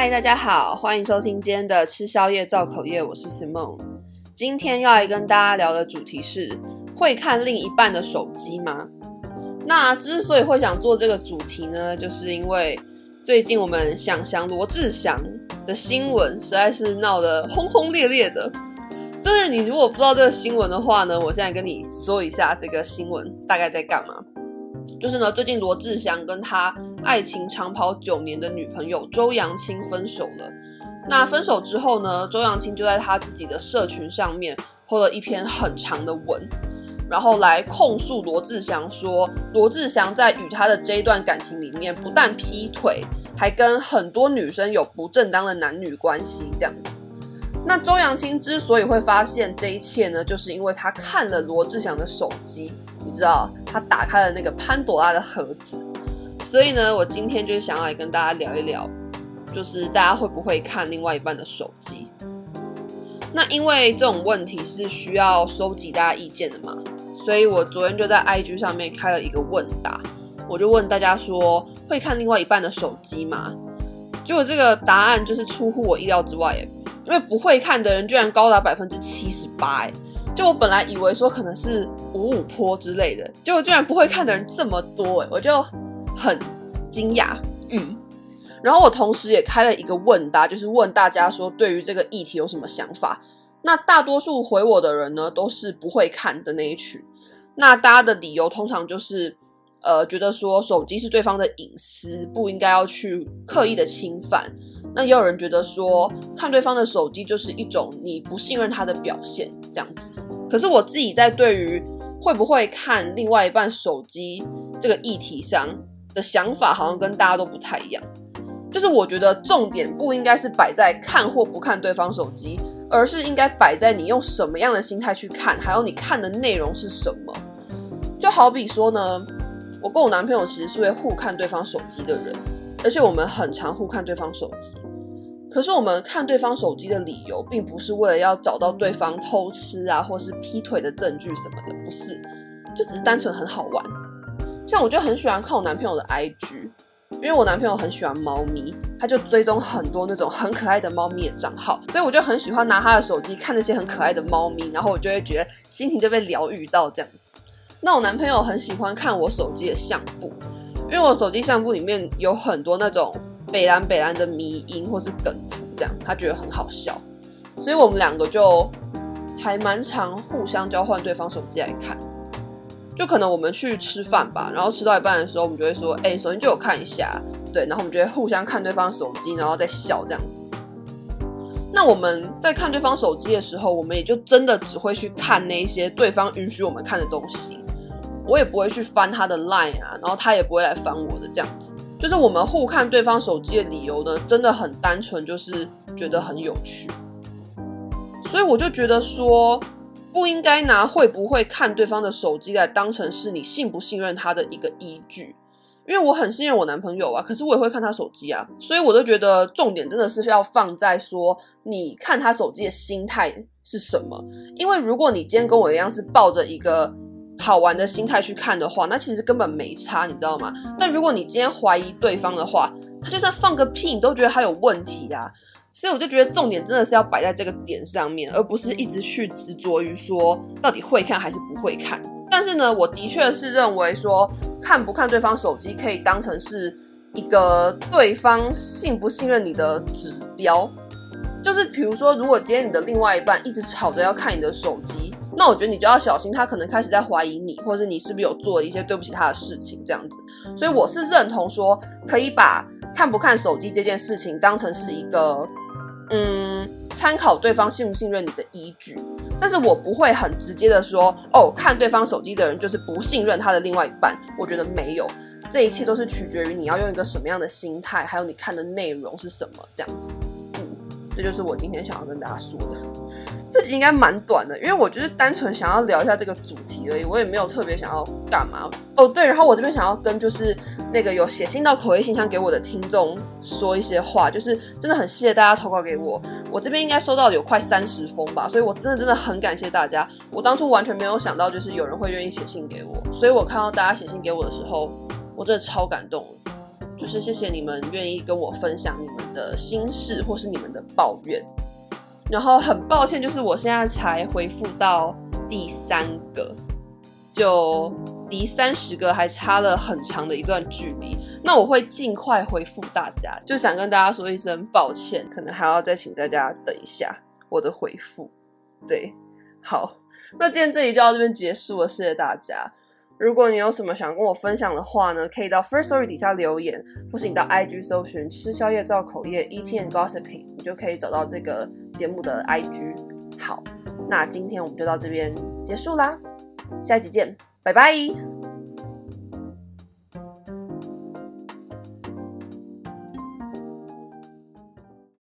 嗨，大家好，欢迎收听今天的吃宵夜造口业，我是 Simone。今天要来跟大家聊的主题是：会看另一半的手机吗？那之所以会想做这个主题呢，就是因为最近我们想想罗志祥的新闻实在是闹得轰轰烈烈的。就是你如果不知道这个新闻的话呢，我现在跟你说一下这个新闻大概在干嘛。就是呢，最近罗志祥跟他爱情长跑九年的女朋友周扬青分手了。那分手之后呢，周扬青就在他自己的社群上面泼了一篇很长的文，然后来控诉罗志祥说，罗志祥在与他的这一段感情里面，不但劈腿，还跟很多女生有不正当的男女关系这样子。那周扬青之所以会发现这一切呢，就是因为他看了罗志祥的手机。你知道他打开了那个潘朵拉的盒子，所以呢，我今天就是想要来跟大家聊一聊，就是大家会不会看另外一半的手机？那因为这种问题是需要收集大家意见的嘛，所以我昨天就在 IG 上面开了一个问答，我就问大家说，会看另外一半的手机吗？结果这个答案就是出乎我意料之外，因为不会看的人居然高达百分之七十八哎。就我本来以为说可能是五五坡之类的，结果居然不会看的人这么多，我就很惊讶。嗯，然后我同时也开了一个问答，就是问大家说对于这个议题有什么想法。那大多数回我的人呢，都是不会看的那一群。那大家的理由通常就是，呃，觉得说手机是对方的隐私，不应该要去刻意的侵犯。那也有人觉得说，看对方的手机就是一种你不信任他的表现，这样子。可是我自己在对于会不会看另外一半手机这个议题上的想法，好像跟大家都不太一样。就是我觉得重点不应该是摆在看或不看对方手机，而是应该摆在你用什么样的心态去看，还有你看的内容是什么。就好比说呢，我跟我男朋友其实是会互看对方手机的人，而且我们很常互看对方手机。可是我们看对方手机的理由，并不是为了要找到对方偷吃啊，或是劈腿的证据什么的，不是，就只是单纯很好玩。像我就很喜欢看我男朋友的 IG，因为我男朋友很喜欢猫咪，他就追踪很多那种很可爱的猫咪的账号，所以我就很喜欢拿他的手机看那些很可爱的猫咪，然后我就会觉得心情就被疗愈到这样子。那我男朋友很喜欢看我手机的相簿，因为我手机相簿里面有很多那种。北兰北兰的迷音或是梗图，这样他觉得很好笑，所以我们两个就还蛮常互相交换对方手机来看。就可能我们去吃饭吧，然后吃到一半的时候，我们就会说：“哎、欸，手机借我看一下。”对，然后我们就会互相看对方手机，然后再笑这样子。那我们在看对方手机的时候，我们也就真的只会去看那些对方允许我们看的东西。我也不会去翻他的 Line 啊，然后他也不会来翻我的这样子。就是我们互看对方手机的理由呢，真的很单纯，就是觉得很有趣。所以我就觉得说，不应该拿会不会看对方的手机来当成是你信不信任他的一个依据。因为我很信任我男朋友啊，可是我也会看他手机啊，所以我都觉得重点真的是要放在说，你看他手机的心态是什么。因为如果你今天跟我一样是抱着一个好玩的心态去看的话，那其实根本没差，你知道吗？但如果你今天怀疑对方的话，他就算放个屁，你都觉得他有问题啊。所以我就觉得重点真的是要摆在这个点上面，而不是一直去执着于说到底会看还是不会看。但是呢，我的确是认为说看不看对方手机可以当成是一个对方信不信任你的指标。就是比如说，如果今天你的另外一半一直吵着要看你的手机。那我觉得你就要小心，他可能开始在怀疑你，或者是你是不是有做一些对不起他的事情这样子。所以我是认同说，可以把看不看手机这件事情当成是一个，嗯，参考对方信不信任你的依据。但是我不会很直接的说，哦，看对方手机的人就是不信任他的另外一半。我觉得没有，这一切都是取决于你要用一个什么样的心态，还有你看的内容是什么这样子。嗯，这就是我今天想要跟大家说的。这集应该蛮短的，因为我就是单纯想要聊一下这个主题而已，我也没有特别想要干嘛哦。对，然后我这边想要跟就是那个有写信到口味信箱给我的听众说一些话，就是真的很谢谢大家投稿给我，我这边应该收到有快三十封吧，所以我真的真的很感谢大家。我当初完全没有想到就是有人会愿意写信给我，所以我看到大家写信给我的时候，我真的超感动。就是谢谢你们愿意跟我分享你们的心事或是你们的抱怨。然后很抱歉，就是我现在才回复到第三个，就离三十个还差了很长的一段距离。那我会尽快回复大家，就想跟大家说一声抱歉，可能还要再请大家等一下我的回复。对，好，那今天这里就到这边结束了，谢谢大家。如果你有什么想跟我分享的话呢，可以到 First Story 底下留言，或是你到 IG 搜寻“吃宵夜造口业 Eating and Gossiping”，你就可以找到这个节目的 IG。好，那今天我们就到这边结束啦，下一集见，拜拜。